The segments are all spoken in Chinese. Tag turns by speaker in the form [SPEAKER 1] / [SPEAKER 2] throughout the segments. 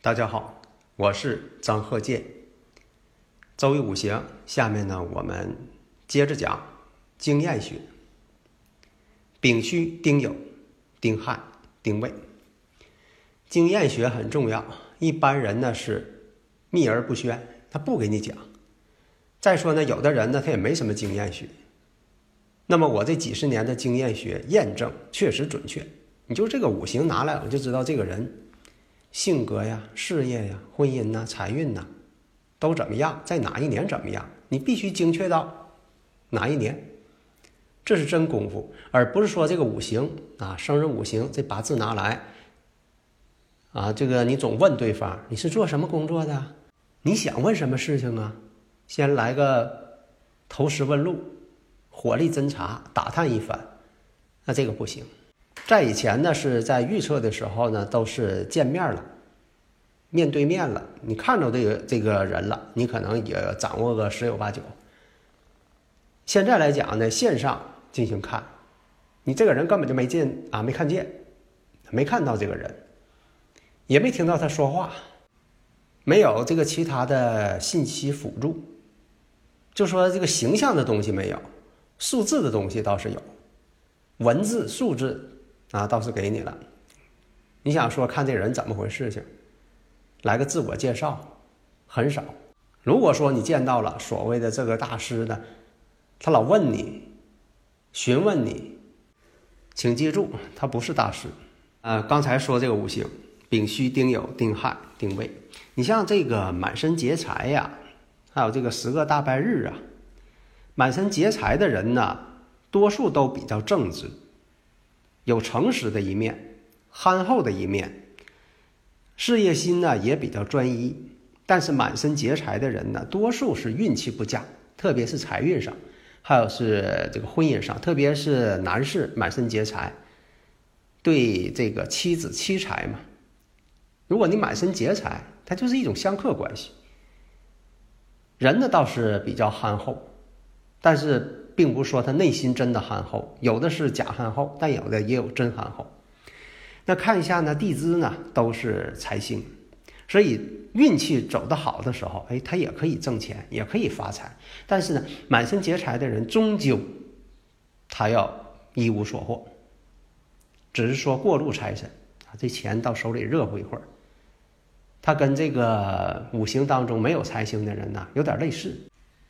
[SPEAKER 1] 大家好，我是张鹤剑。周易五行，下面呢，我们接着讲经验学。丙戌、丁酉、丁亥、丁未，经验学很重要。一般人呢是秘而不宣，他不给你讲。再说呢，有的人呢他也没什么经验学。那么我这几十年的经验学验证确实准确。你就这个五行拿来，我就知道这个人。性格呀，事业呀，婚姻呐，财运呐，都怎么样？在哪一年怎么样？你必须精确到哪一年，这是真功夫，而不是说这个五行啊，生日五行这八字拿来啊，这个你总问对方你是做什么工作的？你想问什么事情啊？先来个投石问路，火力侦查，打探一番，那这个不行。在以前呢，是在预测的时候呢，都是见面了，面对面了，你看着这个这个人了，你可能也掌握个十有八九。现在来讲呢，线上进行看，你这个人根本就没见啊，没看见，没看到这个人，也没听到他说话，没有这个其他的信息辅助，就说这个形象的东西没有，数字的东西倒是有，文字、数字。啊，倒是给你了。你想说看这人怎么回事情，来个自我介绍，很少。如果说你见到了所谓的这个大师呢，他老问你，询问你，请记住，他不是大师。呃，刚才说这个五行，丙戌、丁酉、丁亥、丁未，你像这个满身劫财呀，还有这个十个大败日啊，满身劫财的人呢，多数都比较正直。有诚实的一面，憨厚的一面，事业心呢也比较专一，但是满身劫财的人呢，多数是运气不佳，特别是财运上，还有是这个婚姻上，特别是男士满身劫财，对这个妻子妻财嘛，如果你满身劫财，它就是一种相克关系。人呢倒是比较憨厚，但是。并不是说他内心真的憨厚，有的是假憨厚，但有的也有真憨厚。那看一下呢，地支呢都是财星，所以运气走得好的时候，哎，他也可以挣钱，也可以发财。但是呢，满身劫财的人，终究他要一无所获，只是说过路财神啊，这钱到手里热乎一会儿。他跟这个五行当中没有财星的人呢，有点类似。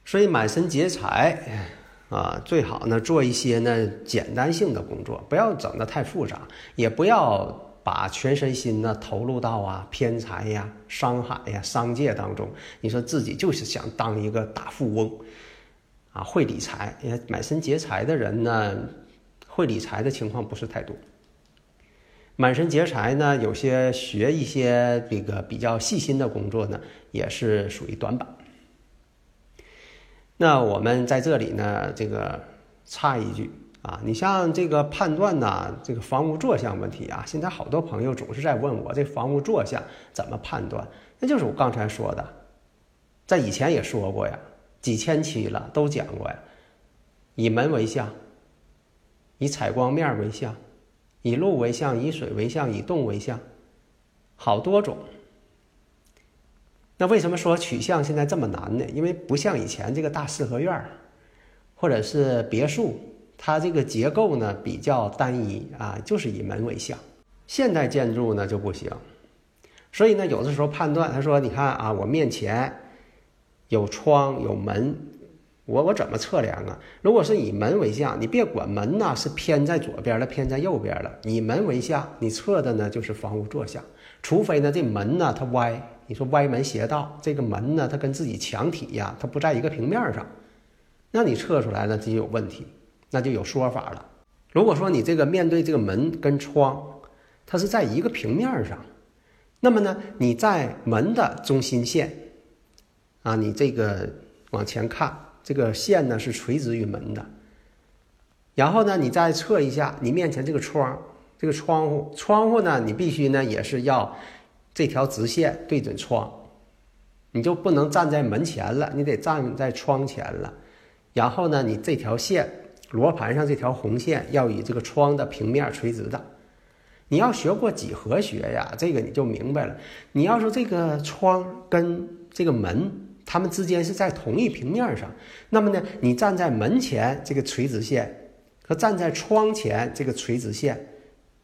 [SPEAKER 1] 所以满身劫财。啊，最好呢做一些呢简单性的工作，不要整得太复杂，也不要把全身心呢投入到啊偏财呀、商海呀、商界当中。你说自己就是想当一个大富翁，啊，会理财，也满身劫财的人呢，会理财的情况不是太多。满身劫财呢，有些学一些这个比较细心的工作呢，也是属于短板。那我们在这里呢，这个插一句啊，你像这个判断呢，这个房屋坐向问题啊，现在好多朋友总是在问我这房屋坐向怎么判断？那就是我刚才说的，在以前也说过呀，几千期了都讲过呀，以门为向，以采光面为向，以路为向，以水为向，以动为向，好多种。那为什么说取向现在这么难呢？因为不像以前这个大四合院儿，或者是别墅，它这个结构呢比较单一啊，就是以门为向。现代建筑呢就不行，所以呢有的时候判断，他说：“你看啊，我面前有窗有门，我我怎么测量啊？如果是以门为向，你别管门呐是偏在左边了，偏在右边了，以门为向，你测的呢就是房屋坐向。除非呢这门呢它歪。”你说歪门邪道，这个门呢，它跟自己墙体呀，它不在一个平面上，那你测出来呢，这就有问题，那就有说法了。如果说你这个面对这个门跟窗，它是在一个平面上，那么呢，你在门的中心线，啊，你这个往前看，这个线呢是垂直于门的。然后呢，你再测一下你面前这个窗，这个窗户，窗户呢，你必须呢也是要这条直线对准窗，你就不能站在门前了，你得站在窗前了。然后呢，你这条线，罗盘上这条红线要与这个窗的平面垂直的。你要学过几何学呀，这个你就明白了。你要说这个窗跟这个门，它们之间是在同一平面上，那么呢，你站在门前这个垂直线。和站在窗前这个垂直线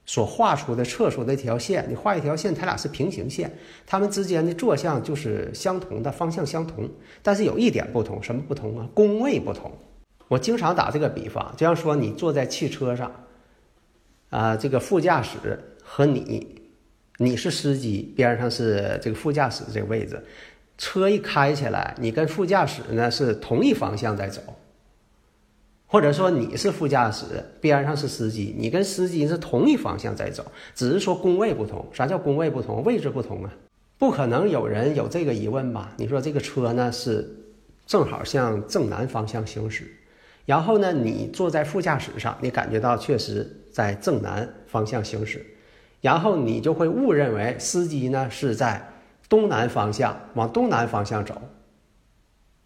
[SPEAKER 1] 所画出的测出的条线，你画一条线，它俩是平行线，它们之间的坐向就是相同的，方向相同，但是有一点不同，什么不同啊？工位不同。我经常打这个比方，就像说你坐在汽车上，啊，这个副驾驶和你，你是司机，边上是这个副驾驶这个位置，车一开起来，你跟副驾驶呢是同一方向在走。或者说你是副驾驶，边上是司机，你跟司机是同一方向在走，只是说工位不同。啥叫工位不同？位置不同啊！不可能有人有这个疑问吧？你说这个车呢是正好向正南方向行驶，然后呢你坐在副驾驶上，你感觉到确实在正南方向行驶，然后你就会误认为司机呢是在东南方向往东南方向走，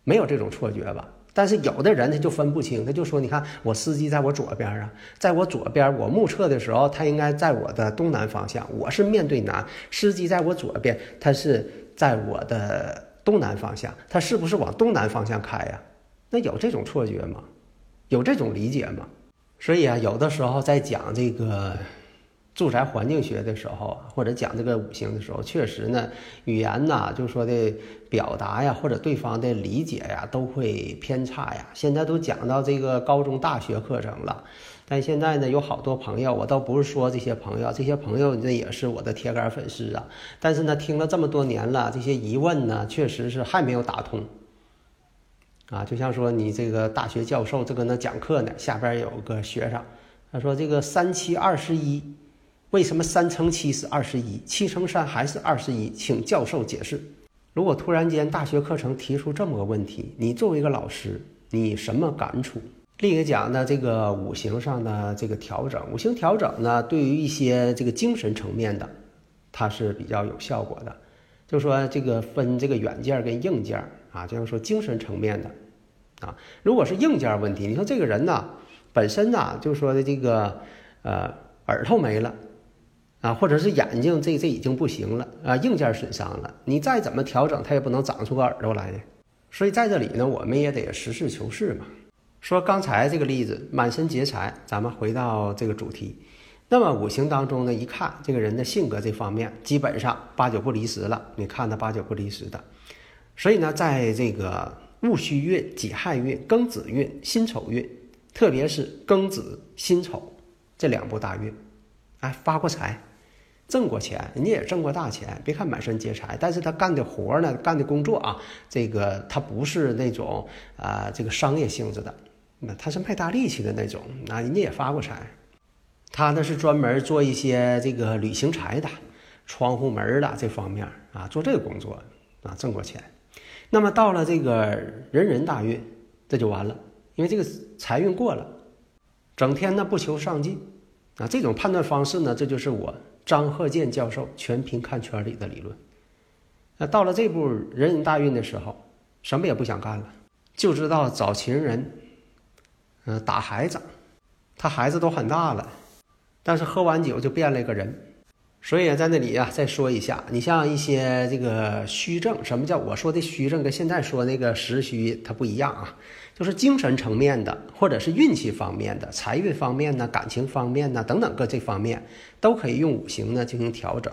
[SPEAKER 1] 没有这种错觉吧？但是有的人他就分不清，他就说：“你看，我司机在我左边啊，在我左边，我目测的时候，他应该在我的东南方向，我是面对南，司机在我左边，他是在我的东南方向，他是不是往东南方向开呀？那有这种错觉吗？有这种理解吗？所以啊，有的时候在讲这个。”住宅环境学的时候，或者讲这个五行的时候，确实呢，语言呐，就说的表达呀，或者对方的理解呀，都会偏差呀。现在都讲到这个高中、大学课程了，但现在呢，有好多朋友，我倒不是说这些朋友，这些朋友这也是我的铁杆粉丝啊。但是呢，听了这么多年了，这些疑问呢，确实是还没有打通。啊，就像说你这个大学教授这个那讲课呢，下边有个学生，他说这个三七二十一。为什么三乘七是二十一，七乘三还是二十一？请教授解释。如果突然间大学课程提出这么个问题，你作为一个老师，你什么感触？另一个讲呢，这个五行上的这个调整，五行调整呢，对于一些这个精神层面的，它是比较有效果的。就说这个分这个软件跟硬件啊，就像说精神层面的啊，如果是硬件问题，你说这个人呢，本身呢，就说的这个呃耳朵没了。啊，或者是眼睛这这已经不行了啊，硬件损伤了，你再怎么调整，它也不能长出个耳朵来的。所以在这里呢，我们也得实事求是嘛。说刚才这个例子，满身劫财，咱们回到这个主题。那么五行当中呢，一看这个人的性格这方面，基本上八九不离十了。你看他八九不离十的。所以呢，在这个戊戌运、己亥运、庚子运、辛丑运，特别是庚子、辛丑这两部大运，哎，发过财。挣过钱，人家也挣过大钱。别看满身劫财，但是他干的活呢，干的工作啊，这个他不是那种啊，这个商业性质的，那他是卖大力气的那种。那人家也发过财，他呢是专门做一些这个旅行财的，窗户门的这方面啊，做这个工作啊，挣过钱。那么到了这个人人大运，这就完了，因为这个财运过了，整天呢不求上进啊，这种判断方式呢，这就是我。张鹤健教授全凭看圈里的理论。那到了这步人人大运的时候，什么也不想干了，就知道找情人，嗯，打孩子。他孩子都很大了，但是喝完酒就变了一个人。所以啊在那里呀，再说一下，你像一些这个虚症，什么叫我说的虚症，跟现在说那个实虚它不一样啊，就是精神层面的，或者是运气方面的、财运方面呢、感情方面呢等等各这方面，都可以用五行呢进行调整。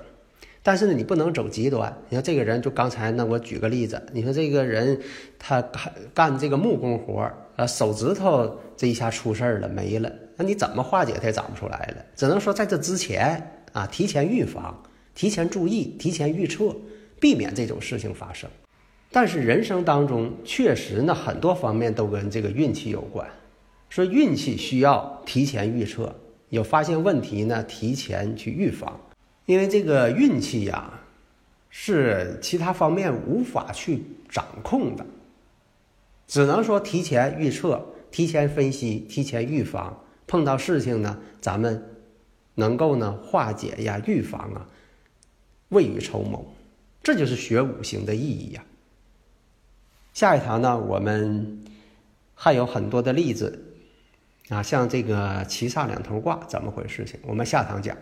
[SPEAKER 1] 但是呢，你不能走极端。你说这个人，就刚才呢，我举个例子，你说这个人他干干这个木工活儿呃，手指头这一下出事儿了，没了，那你怎么化解他也长不出来了，只能说在这之前。啊，提前预防，提前注意，提前预测，避免这种事情发生。但是人生当中确实呢，很多方面都跟这个运气有关，说运气需要提前预测，有发现问题呢，提前去预防。因为这个运气呀，是其他方面无法去掌控的，只能说提前预测、提前分析、提前预防。碰到事情呢，咱们能够呢化解呀、预防啊，未雨绸缪，这就是学五行的意义呀。下一堂呢，我们还有很多的例子啊，像这个七煞两头挂怎么回事情，我们下堂讲。